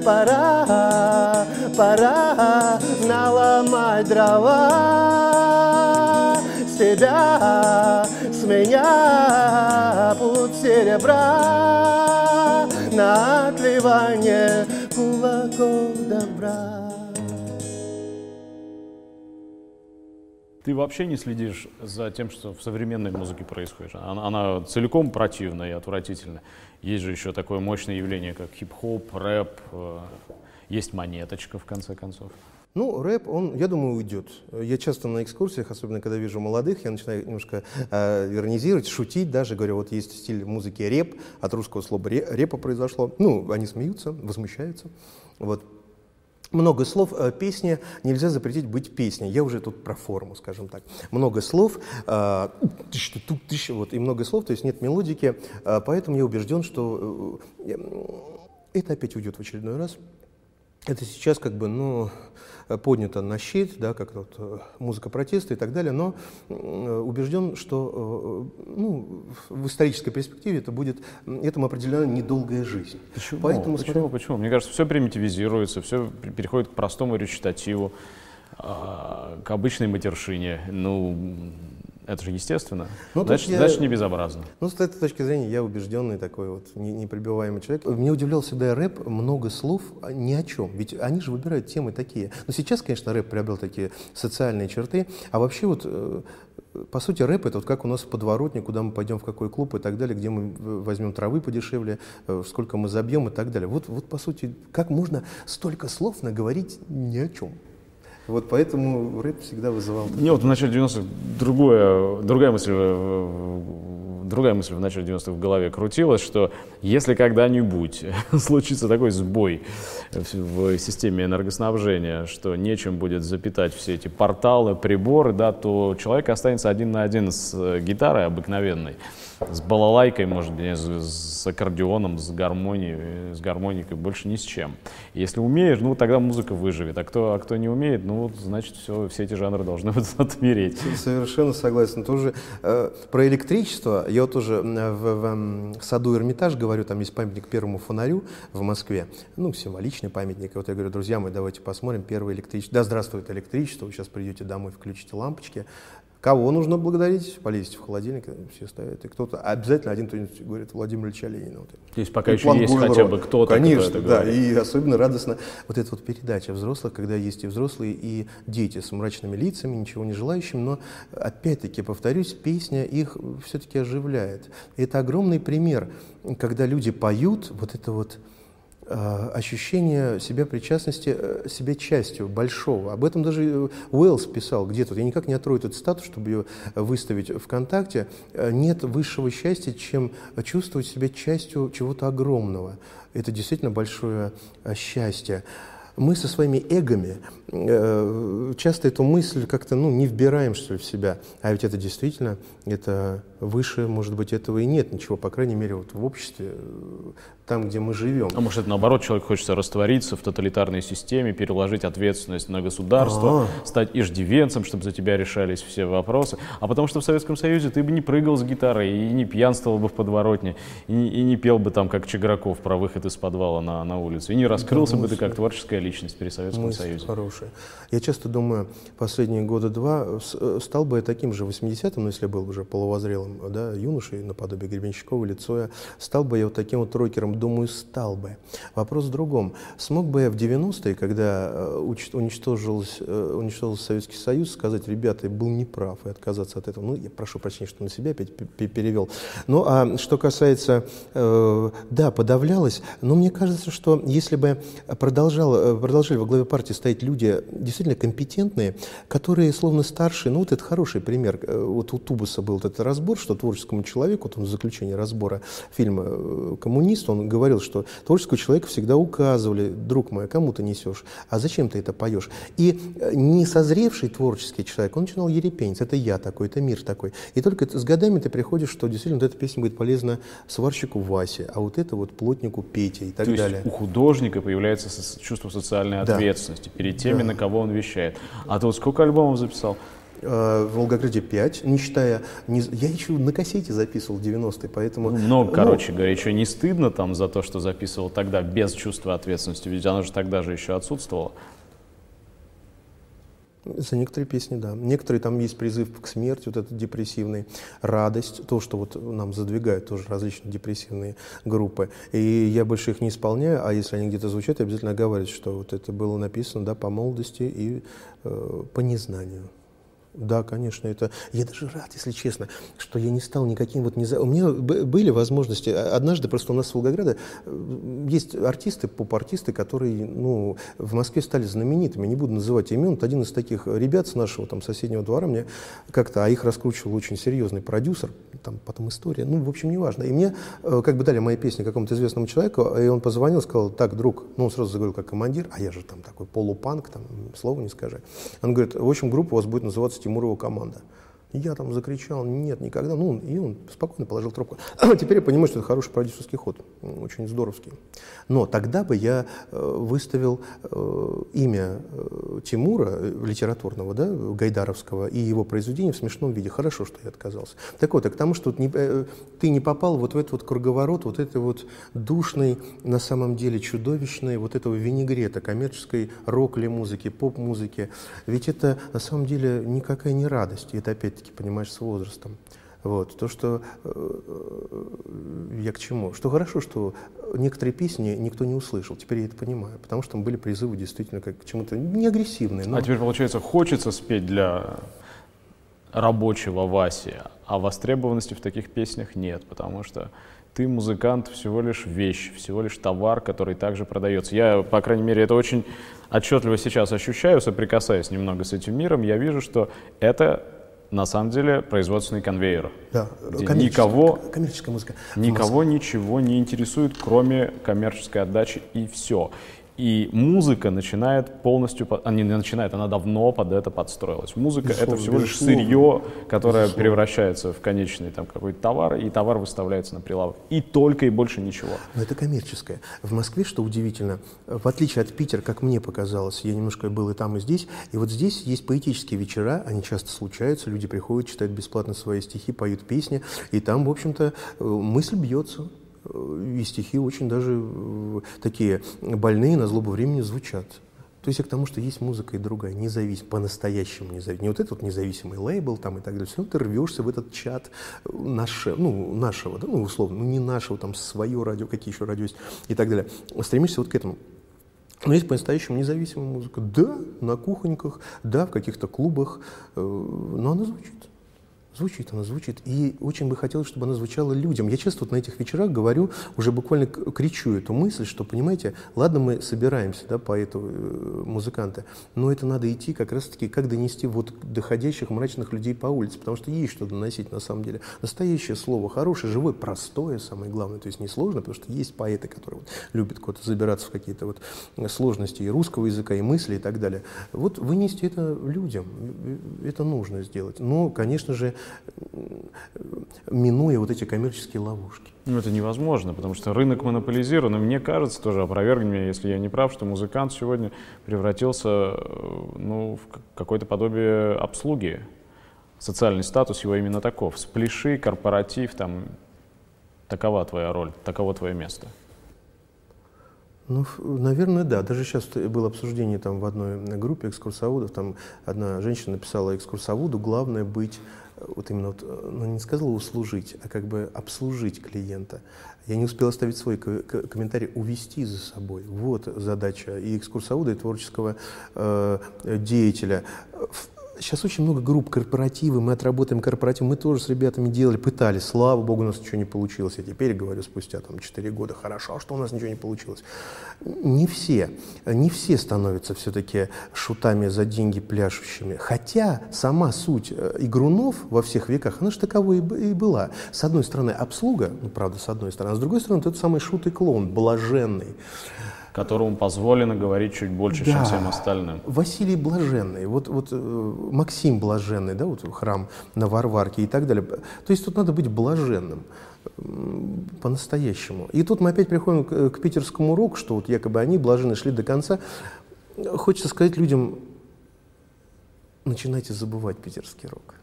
Пора, пора наломать дрова. Себя, с меня путь серебра на отливание кулаков добра. Ты вообще не следишь за тем, что в современной музыке происходит? Она, она целиком противная и отвратительная. Есть же еще такое мощное явление, как хип-хоп, рэп, э, есть монеточка, в конце концов. Ну, рэп, он, я думаю, уйдет. Я часто на экскурсиях, особенно когда вижу молодых, я начинаю немножко э, иронизировать, шутить даже. Говорю, вот есть стиль музыки реп, от русского слова репа произошло. Ну, они смеются, возмущаются. Вот много слов э, песни нельзя запретить быть песней. Я уже тут про форму, скажем так. Много слов, э, вот, и много слов, то есть нет мелодики, э, поэтому я убежден, что э, это опять уйдет в очередной раз. Это сейчас как бы, ну, Э, поднято на щит, да, как вот, э, музыка протеста и так далее, но э, убежден, что ну, в исторической перспективе это будет этому определена недолгая жизнь. Почему? Поэтому, почему? Смотря... Почему? Мне кажется, все примитивизируется, все переходит к простому речитативу, а, к обычной матершине. Ну, это же естественно. Ну, значит, я, значит, не безобразно. Ну, с этой точки зрения, я убежденный такой вот неприбиваемый человек. Мне удивлял всегда рэп, много слов ни о чем. Ведь они же выбирают темы такие. Но сейчас, конечно, рэп приобрел такие социальные черты. А вообще вот э, по сути, рэп это вот как у нас в подворотне, куда мы пойдем, в какой клуб и так далее, где мы возьмем травы подешевле, э, сколько мы забьем и так далее. Вот, вот по сути, как можно столько слов наговорить ни о чем? Вот поэтому рэп всегда вызывал... Не, вот в начале 90-х другое, другая мысль другая мысль в начале 90-х в голове крутилась, что если когда-нибудь случится такой сбой в системе энергоснабжения, что нечем будет запитать все эти порталы, приборы, да, то человек останется один на один с э, гитарой обыкновенной с балалайкой, может с, с аккордеоном, с гармонией, с гармоникой, больше ни с чем. Если умеешь, ну тогда музыка выживет, а кто, а кто не умеет, ну значит все, все эти жанры должны отмереть. Совершенно согласен. Тоже э, про электричество, я вот тоже в, в, в саду Эрмитаж говорю, там есть памятник первому фонарю в Москве, ну символичный памятник, и вот я говорю, друзья мои, давайте посмотрим первое электричество. Да, здравствует электричество, вы сейчас придете домой, включите лампочки, Кого нужно благодарить? Полезьте в холодильник, все ставят. И кто-то, обязательно один кто-нибудь говорит Владимир Ильича Ленина. Вот. То есть пока и еще есть Гульнарова. хотя бы кто-то, Конечно, кто это да. Говорит. И особенно радостно вот эта вот передача взрослых, когда есть и взрослые, и дети с мрачными лицами, ничего не желающими. Но опять-таки, повторюсь, песня их все-таки оживляет. И это огромный пример, когда люди поют, вот это вот Э, ощущение себя причастности, э, себя частью большого. Об этом даже э, Уэллс писал где-то. Я никак не отрою этот статус, чтобы ее выставить ВКонтакте. Нет высшего счастья, чем чувствовать себя частью чего-то огромного. Это действительно большое счастье мы со своими эгами э, часто эту мысль как-то ну, не вбираем что ли, в себя. А ведь это действительно, это выше, может быть, этого и нет ничего, по крайней мере, вот в обществе, там, где мы живем. А может, это наоборот, человек хочется раствориться в тоталитарной системе, переложить ответственность на государство, А-а-а. стать иждивенцем, чтобы за тебя решались все вопросы. А потому что в Советском Союзе ты бы не прыгал с гитарой, и не пьянствовал бы в подворотне, и, и не пел бы там, как Чеграков, про выход из подвала на, на улицу, и не раскрылся да, бы ты как творческая личность при Советском мысль Союзе. хорошая. Я часто думаю, последние года два э, стал бы я таким же 80-м, ну, если был уже полувозрелым да, юношей, наподобие Гребенщикова или Цоя, стал бы я вот таким вот рокером, думаю, стал бы. Вопрос в другом. Смог бы я в 90-е, когда э, уничтожился, э, уничтожился Советский Союз, сказать, ребята, я был неправ, и отказаться от этого. Ну, я прошу прощения, что на себя опять перевел. Ну, а что касается, э, да, подавлялось, но мне кажется, что если бы продолжал, продолжали во главе партии стоять люди действительно компетентные, которые словно старшие, ну вот это хороший пример, вот у Тубуса был этот разбор, что творческому человеку, вот он в заключении разбора фильма «Коммунист», он говорил, что творческому человеку всегда указывали, друг мой, а кому ты несешь, а зачем ты это поешь? И э, не созревший творческий человек, он начинал ерепенить, это я такой, это мир такой. И только с годами ты приходишь, что действительно вот эта песня будет полезна сварщику Васе, а вот это вот плотнику Пете и так То далее. Есть у художника появляется чувство социальной да. ответственности перед теми, да. на кого он вещает. А ты вот сколько альбомов записал? Э, в Волгограде 5, не считая... Не, я еще на кассете записывал 90-е, поэтому... Ну, ну, короче говоря, еще не стыдно там за то, что записывал тогда без чувства ответственности, ведь оно же тогда же еще отсутствовало. За некоторые песни, да. Некоторые там есть призыв к смерти, вот этот депрессивный, радость, то, что вот нам задвигают тоже различные депрессивные группы. И я больше их не исполняю, а если они где-то звучат, я обязательно говорю, что вот это было написано, да, по молодости и э, по незнанию. Да, конечно, это... Я даже рад, если честно, что я не стал никаким вот... Не... У меня были возможности... А, однажды просто у нас в Волгограде есть артисты, поп-артисты, которые, ну, в Москве стали знаменитыми. Не буду называть имен. Вот один из таких ребят с нашего там соседнего двора мне как-то... А их раскручивал очень серьезный продюсер. Там потом история. Ну, в общем, неважно. И мне э, как бы дали мои песни какому-то известному человеку, и он позвонил, сказал, так, друг, ну, он сразу заговорил как командир, а я же там такой полупанк, там, слова не скажи. Он говорит, в общем, группа у вас будет называться Тимурова команда. Я там закричал, нет, никогда. Ну, и он спокойно положил трубку. Теперь я понимаю, что это хороший продюсерский ход, очень здоровский. Но тогда бы я э, выставил э, имя э, Тимура, литературного, да, Гайдаровского, и его произведение в смешном виде. Хорошо, что я отказался. Так вот, а к тому, что ты не попал вот в этот вот круговорот, вот этой вот душной, на самом деле чудовищной, вот этого винегрета, коммерческой рок-ли-музыки, поп-музыки. Ведь это на самом деле никакая не радость. Это опять опять-таки, понимаешь, с возрастом. Вот. То, что э, я к чему? Что хорошо, что некоторые песни никто не услышал. Теперь я это понимаю, потому что там были призывы действительно как к чему-то не агрессивные. Но... А теперь, получается, хочется спеть для рабочего Васи, а востребованности в таких песнях нет, потому что ты музыкант всего лишь вещь, всего лишь товар, который также продается. Я, по крайней мере, это очень отчетливо сейчас ощущаю, соприкасаясь немного с этим миром, я вижу, что это на самом деле производственный конвейер. Да, никого, коммерческая музыка. Никого ничего не интересует, кроме коммерческой отдачи и все. И музыка начинает полностью, она не начинает, она давно под это подстроилась. Музыка безусловно, это всего лишь сырье, которое безусловно. превращается в конечный там какой-то товар, и товар выставляется на прилавок. И только и больше ничего. Но это коммерческое. В Москве, что удивительно, в отличие от Питера, как мне показалось, я немножко был и там, и здесь, и вот здесь есть поэтические вечера, они часто случаются, люди приходят, читают бесплатно свои стихи, поют песни, и там, в общем-то, э, мысль бьется. Э, и стихи очень даже э, такие больные на злобу времени звучат. То есть я к тому, что есть музыка и другая, независимая, по-настоящему независимая. Не вот этот вот независимый лейбл там и так далее. Все равно ты рвешься в этот чат наше, ну, нашего, да, ну, условно, ну, не нашего, там, свое радио, какие еще радио есть и так далее. Стремишься вот к этому. Но есть по-настоящему независимая музыка. Да, на кухоньках, да, в каких-то клубах, э, но она звучит. Звучит она, звучит. И очень бы хотелось, чтобы она звучала людям. Я часто вот на этих вечерах говорю, уже буквально кричу эту мысль, что, понимаете, ладно, мы собираемся, да, поэты, э, музыканты, но это надо идти как раз-таки, как донести вот доходящих мрачных людей по улице, потому что есть что доносить на самом деле. Настоящее слово, хорошее, живое, простое, самое главное, то есть не сложно, потому что есть поэты, которые вот любят куда-то забираться в какие-то вот сложности и русского языка, и мысли, и так далее. Вот вынести это людям, э, это нужно сделать. Но, конечно же, минуя вот эти коммерческие ловушки. Ну, это невозможно, потому что рынок монополизирован. И мне кажется, тоже опровергни меня, если я не прав, что музыкант сегодня превратился э, ну, в какое-то подобие обслуги. Социальный статус его именно таков. Спляши, корпоратив, там, такова твоя роль, таково твое место. Ну, наверное, да. Даже сейчас было обсуждение там в одной группе экскурсоводов. Там одна женщина написала экскурсоводу, главное быть вот именно, вот, ну, не сказала услужить, а как бы обслужить клиента. Я не успел оставить свой комментарий, увести за собой. Вот задача и экскурсовода, и творческого э, деятеля сейчас очень много групп, корпоративы, мы отработаем корпоратив, мы тоже с ребятами делали, пытались, слава богу, у нас ничего не получилось. Я теперь говорю спустя там 4 года, хорошо, что у нас ничего не получилось. Не все, не все становятся все-таки шутами за деньги пляшущими. Хотя сама суть э, игрунов во всех веках, она же таковой и была. С одной стороны обслуга, ну правда с одной стороны, а с другой стороны тот самый шут и клоун, блаженный которому позволено говорить чуть больше, да. чем всем остальным. Василий Блаженный, вот, вот э, Максим Блаженный, да, вот храм на Варварке и так далее. То есть тут надо быть блаженным по-настоящему. И тут мы опять приходим к, к питерскому уроку, что вот якобы они блаженно шли до конца. Хочется сказать людям, начинайте забывать питерский рок.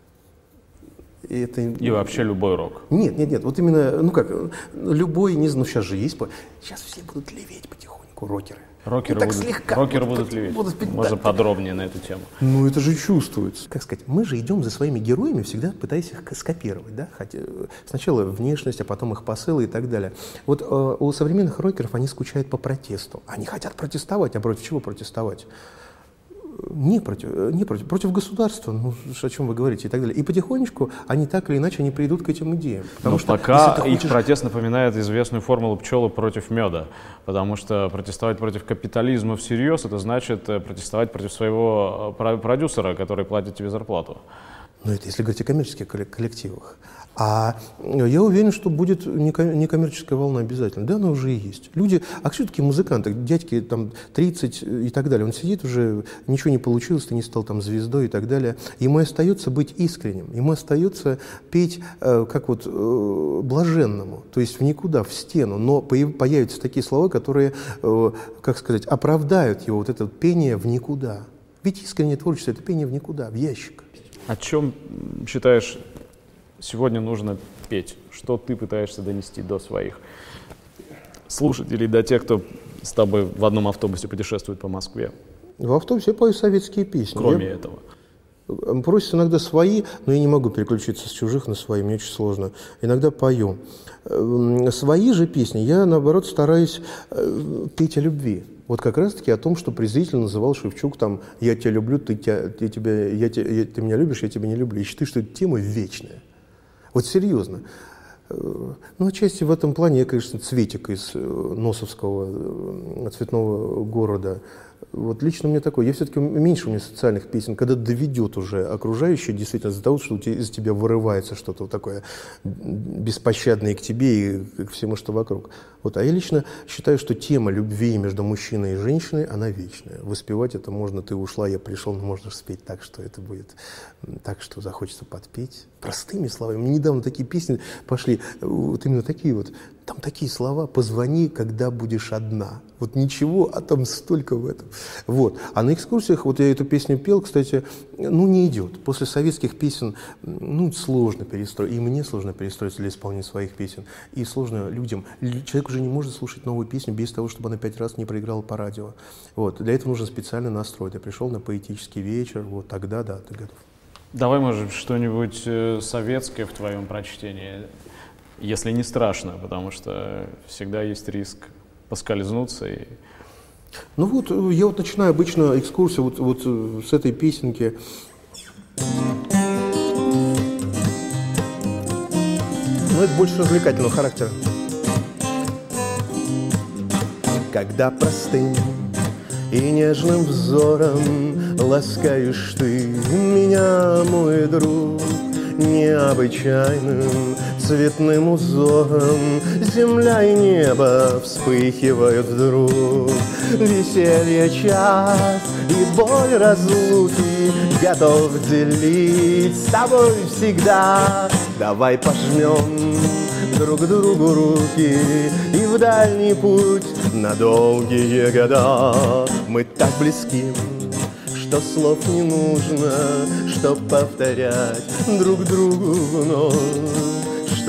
И, это... и вообще любой рок. Нет, нет, нет. Вот именно, ну как, любой, не знаю, ну сейчас же есть. Сейчас все будут леветь потихоньку музыку рокеры. Рокеры, ну, будут, слегка, рокеры вот, будут левить. Будут, Можно да. подробнее на эту тему. Ну, это же чувствуется. Как сказать, мы же идем за своими героями, всегда пытаясь их скопировать. Да? Хотя, сначала внешность, а потом их посылы и так далее. Вот э, у современных рокеров они скучают по протесту. Они хотят протестовать, а против чего протестовать? Не против, не против, против государства, ну, о чем вы говорите, и так далее. И потихонечку они так или иначе они придут к этим идеям. Потому Но что пока хочешь... их протест напоминает известную формулу пчелы против меда, потому что протестовать против капитализма всерьез, это значит э, протестовать против своего э, продюсера, который платит тебе зарплату. Ну, это если говорить о коммерческих коллективах. А я уверен, что будет некоммерческая волна обязательно. Да, она уже и есть. Люди, а что такие музыканты, дядьки там 30 и так далее, он сидит уже, ничего не получилось, ты не стал там звездой и так далее. Ему остается быть искренним, ему остается петь э, как вот э, блаженному, то есть в никуда, в стену, но появятся такие слова, которые, э, как сказать, оправдают его вот это пение в никуда. Ведь искреннее творчество – это пение в никуда, в ящик. О чем считаешь сегодня нужно петь? Что ты пытаешься донести до своих слушателей, до тех, кто с тобой в одном автобусе путешествует по Москве? В автобусе я пою советские песни. Кроме я... этого. Просят иногда свои, но я не могу переключиться с чужих на свои, мне очень сложно. Иногда пою. Свои же песни я, наоборот, стараюсь э, петь о любви. Вот как раз-таки о том, что презрительно называл Шевчук там «я тебя люблю, ты, тебя, ты, тебя, я, я, ты меня любишь, я тебя не люблю». И считаю, что эта тема вечная. Вот серьезно. Э, ну, отчасти в этом плане я, конечно, цветик из э, Носовского э, цветного города. Вот лично мне такое, я все-таки меньше у меня социальных песен, когда доведет уже окружающее действительно за того, что из тебя вырывается что-то вот такое беспощадное к тебе и к всему, что вокруг. Вот. А я лично считаю, что тема любви между мужчиной и женщиной, она вечная. Воспевать это можно, ты ушла, я пришел, но можно спеть так, что это будет так, что захочется подпеть. Простыми словами. Мне недавно такие песни пошли, вот именно такие вот Там такие слова «позвони, когда будешь одна». Вот ничего, а там столько в этом. Вот. А на экскурсиях, вот я эту песню пел, кстати, ну не идет. После советских песен, ну сложно перестроить. И мне сложно перестроиться для исполнения своих песен. И сложно людям. Человек уже не может слушать новую песню без того, чтобы она пять раз не проиграла по радио. Вот. Для этого нужен специальный настрой. Я пришел на поэтический вечер, вот тогда, да, ты готов. Давай, может, что-нибудь э, советское в твоем прочтении если не страшно, потому что всегда есть риск поскользнуться и ну вот, я вот начинаю обычно экскурсию вот, вот э, с этой песенки. Ну, это больше развлекательного характера. Когда простым и нежным взором ласкаешь ты меня, мой друг, необычайным цветным узором. Земля и небо вспыхивают вдруг. Веселье час и боль разлуки Готов делить с тобой всегда. Давай пожмем друг другу руки И в дальний путь на долгие года. Мы так близки что слов не нужно, чтоб повторять друг другу вновь,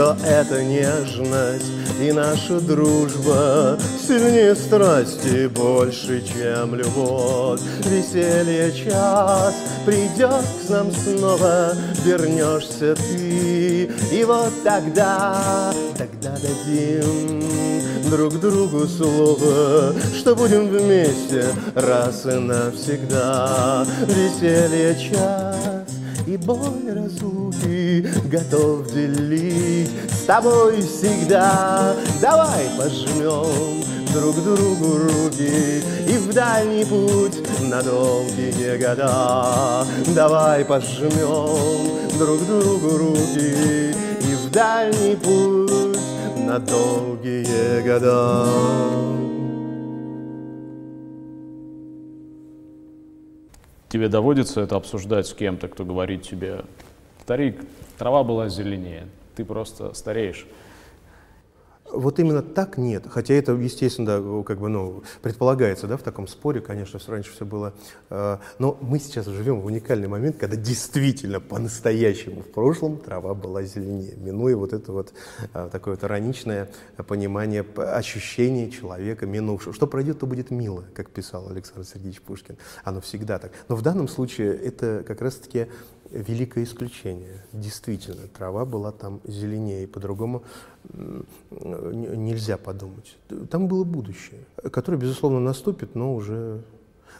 что это нежность и наша дружба сильнее страсти больше, чем любовь. Веселье час придет к нам снова, вернешься ты, и вот тогда, тогда дадим друг другу слово, что будем вместе раз и навсегда. Веселье час и боль разлуки готов делить с тобой всегда. Давай пожмем друг другу руки и в дальний путь на долгие года. Давай пожмем друг другу руки и в дальний путь на долгие года. Тебе доводится это обсуждать с кем-то, кто говорит тебе, старик, трава была зеленее, ты просто стареешь. Вот именно так нет, хотя это, естественно, да, как бы, ну, предполагается, да, в таком споре, конечно, все раньше все было, э, но мы сейчас живем в уникальный момент, когда действительно по-настоящему в прошлом трава была зеленее, минуя вот это вот э, такое вот ироничное понимание, ощущение человека минувшего. Что пройдет, то будет мило, как писал Александр Сергеевич Пушкин. Оно всегда так. Но в данном случае это как раз-таки великое исключение. Действительно, трава была там зеленее, и по-другому нельзя подумать. Там было будущее, которое, безусловно, наступит, но уже...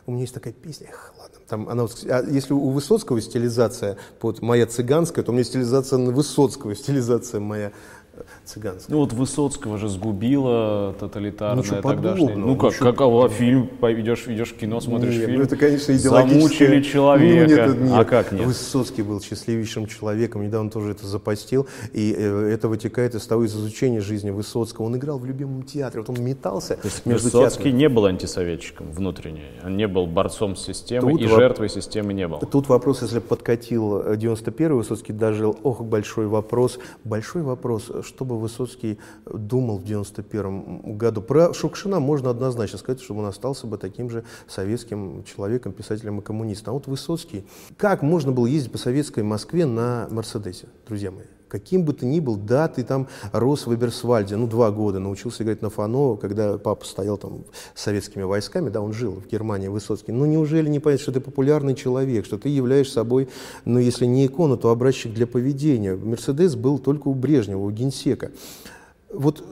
У меня есть такая песня, эх, ладно, там она, а если у Высоцкого стилизация под моя цыганская, то у меня стилизация на Высоцкого, стилизация моя цыганская. Ну вот Высоцкого же сгубила тоталитарная ну, тогдашняя. Ну как, ну, какого фильм, идешь, идешь в кино, смотришь нет, фильм, ну, это, конечно, Замучили человека, ну, нет, нет. а как нет? Высоцкий был счастливейшим человеком, недавно тоже это запостил, и э, это вытекает из того, из изучения жизни Высоцкого. Он играл в любимом театре, вот он метался То есть между Высоцкий театром. не был антисоветчиком внутренне, он не был борцом с системой, тут и жертвой системы не был. Тут вопрос, если подкатил 91-й Высоцкий дожил, ох, большой вопрос, большой вопрос, чтобы Высоцкий думал в 91 году. Про Шукшина можно однозначно сказать, что он остался бы таким же советским человеком, писателем и коммунистом. А вот Высоцкий, как можно было ездить по советской Москве на Мерседесе, друзья мои? Каким бы ты ни был, да, ты там рос в Эберсвальде, ну, два года, научился играть на фано, когда папа стоял там с советскими войсками, да, он жил в Германии, Высоцкий. Ну, неужели не понять, что ты популярный человек, что ты являешь собой, ну, если не икону, то образчик для поведения. Мерседес был только у Брежнева, у Генсека. Вот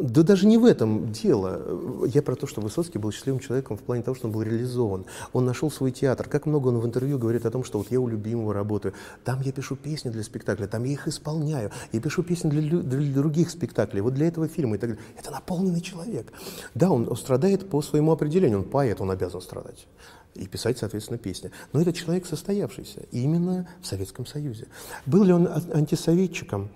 да даже не в этом дело. Я про то, что Высоцкий был счастливым человеком в плане того, что он был реализован. Он нашел свой театр. Как много он в интервью говорит о том, что вот я у любимого работаю. Там я пишу песни для спектакля, там я их исполняю. Я пишу песни для, для других спектаклей, вот для этого фильма и так далее. Это наполненный человек. Да, он, страдает по своему определению. Он поэт, он обязан страдать и писать, соответственно, песни. Но это человек состоявшийся именно в Советском Союзе. Был ли он антисоветчиком?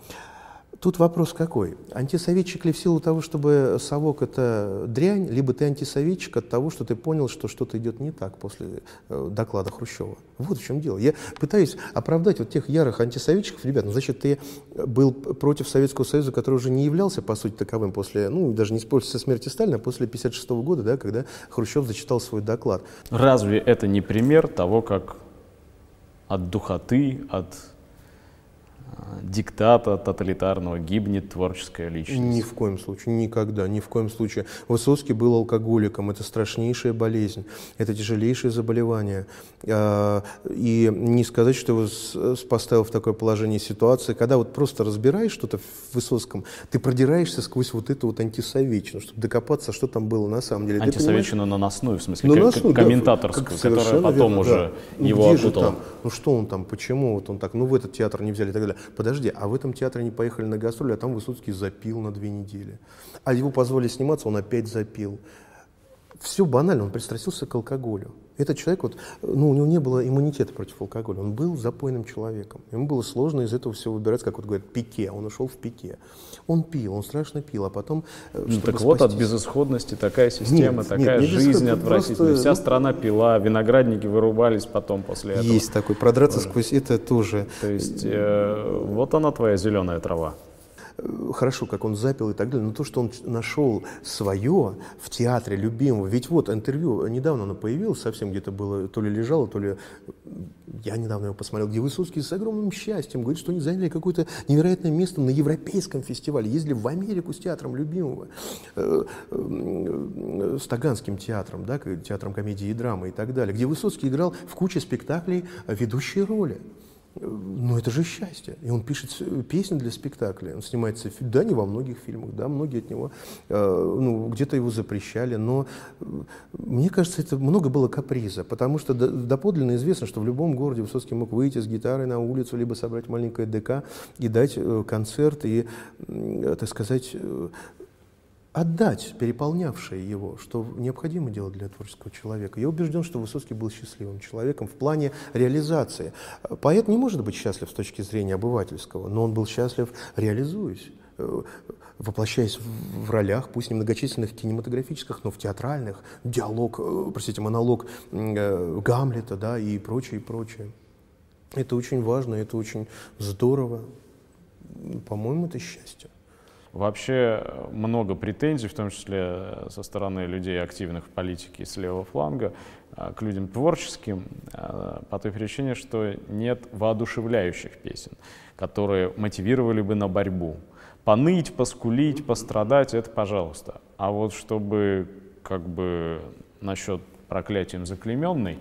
Тут вопрос какой? Антисоветчик ли в силу того, чтобы совок это дрянь, либо ты антисоветчик от того, что ты понял, что что-то идет не так после э, доклада Хрущева. Вот в чем дело. Я пытаюсь оправдать вот тех ярых антисоветчиков. Ребят, ну значит, ты был против Советского Союза, который уже не являлся, по сути, таковым после, ну, даже не после смерти Сталина, а после 1956 года, да, когда Хрущев зачитал свой доклад. Разве это не пример того, как от духоты, от диктата тоталитарного гибнет творческая личность. Ни в коем случае, никогда, ни в коем случае. Высоцкий был алкоголиком, это страшнейшая болезнь, это тяжелейшее заболевание. А, и не сказать, что его поставил в такое положение ситуации, когда вот просто разбираешь что-то в Высоцком, ты продираешься сквозь вот эту вот антисоветчину, чтобы докопаться, что там было на самом деле. Антисоветчину наносную, в смысле, наносную, комментаторскую, да, которая потом верно, уже да. его ну, опутала. Там? Ну что он там, почему вот он так, ну в этот театр не взяли и так далее подожди, а в этом театре они поехали на гастроли, а там Высоцкий запил на две недели. А его позволили сниматься, он опять запил. Все банально, он пристрастился к алкоголю. Этот человек, вот, ну, у него не было иммунитета против алкоголя, он был запойным человеком. Ему было сложно из этого всего выбирать, как вот говорят, пике, он ушел в пике. Он пил, он страшно пил, а потом... Э, ну, так вот, от безысходности такая система, нет, такая нет, жизнь отвратительная. Просто... Вся страна пила, виноградники вырубались потом после этого. Есть такой, продраться тоже. сквозь это тоже. То есть, э, вот она твоя зеленая трава. Э, хорошо, как он запил и так далее, но то, что он нашел свое в театре любимого, ведь вот интервью, недавно оно появилось, совсем где-то было, то ли лежало, то ли, я недавно его посмотрел, где Высоцкий с огромным счастьем говорит, что они заняли какое-то невероятное место на европейском фестивале, ездили в Америку с театром любимого, э, э, с Таганским театром, да, театром комедии и драмы и так далее, где Высоцкий играл в куче спектаклей ведущие роли. Ну, это же счастье. И он пишет песни для спектакля. Он снимается, да, не во многих фильмах, да, многие от него, э, ну, где-то его запрещали, но э, мне кажется, это много было каприза, потому что доподлинно известно, что в любом городе Высоцкий мог выйти с гитарой на улицу, либо собрать маленькое ДК и дать э, концерт, и, э, так сказать, э, отдать переполнявшее его, что необходимо делать для творческого человека. Я убежден, что Высоцкий был счастливым человеком в плане реализации. Поэт не может быть счастлив с точки зрения обывательского, но он был счастлив, реализуясь э, воплощаясь в ролях, пусть не многочисленных кинематографических, но в театральных, диалог, э, простите, монолог э, Гамлета, да, и прочее, и прочее. Это очень важно, это очень здорово. По-моему, это счастье. Вообще э, много претензий, в том числе со стороны людей, активных в политике с левого фланга, э, к людям творческим, э, по той причине, что нет воодушевляющих песен, которые мотивировали бы на борьбу. Поныть, поскулить, пострадать — это пожалуйста. А вот чтобы как бы насчет проклятием заклеменный,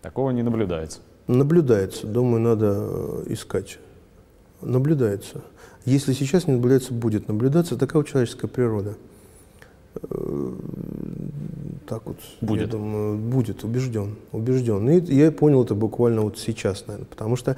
такого не наблюдается. Наблюдается. Думаю, надо искать. Наблюдается. Если сейчас не наблюдается, будет наблюдаться. Такова человеческая природа. Э, так вот, будет. я думаю, будет, убежден, убежден. И я понял это буквально вот сейчас, наверное, потому что,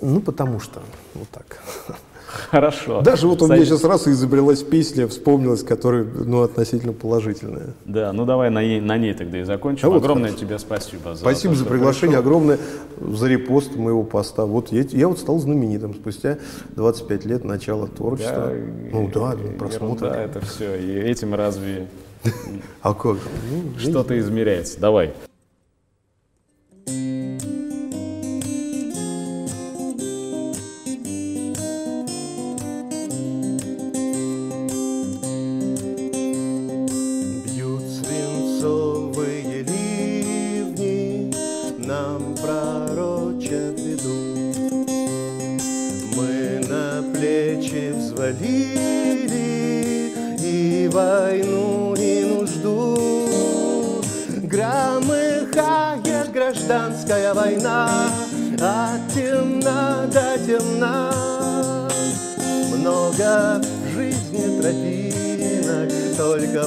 ну, потому что, вот так. Хорошо. Даже вот у меня сейчас раз и изобрелась песня, вспомнилась, которая, ну, относительно положительная. Да, ну давай на ней, на ней тогда и закончим. А огромное вот, тебе спасибо за Спасибо то, за приглашение, пришел. огромное за репост моего поста. Вот я, я вот стал знаменитым спустя 25 лет начала творчества. Да, ну да, просмотры. Да, это все. И этим разве а как? Ну, Что-то измеряется. Давай. гражданская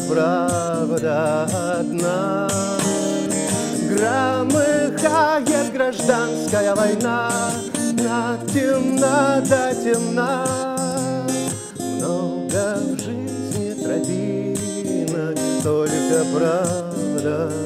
правда одна. Громыхает гражданская война, а темна да темна. Много в жизни тропинок, только правда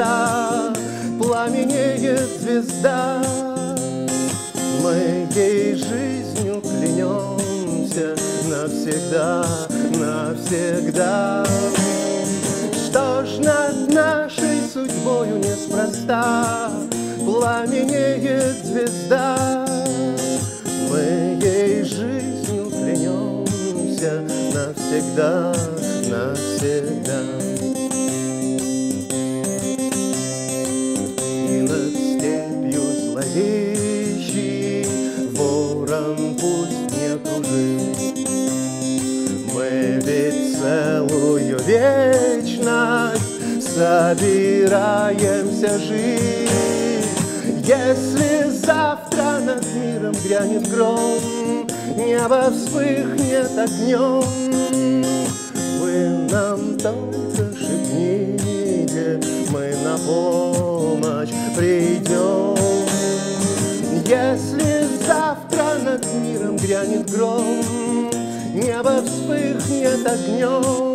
неспроста Пламенеет звезда Мы ей жизнью клянемся Навсегда, навсегда Что ж над нашей судьбою неспроста пламенеет звезда. Мы ей жизнью клянемся навсегда. Собираемся жить. Если завтра над миром грянет гром, Небо вспыхнет огнем, Вы нам только шепните, Мы на помощь придем. Если завтра над миром грянет гром, Небо вспыхнет огнем,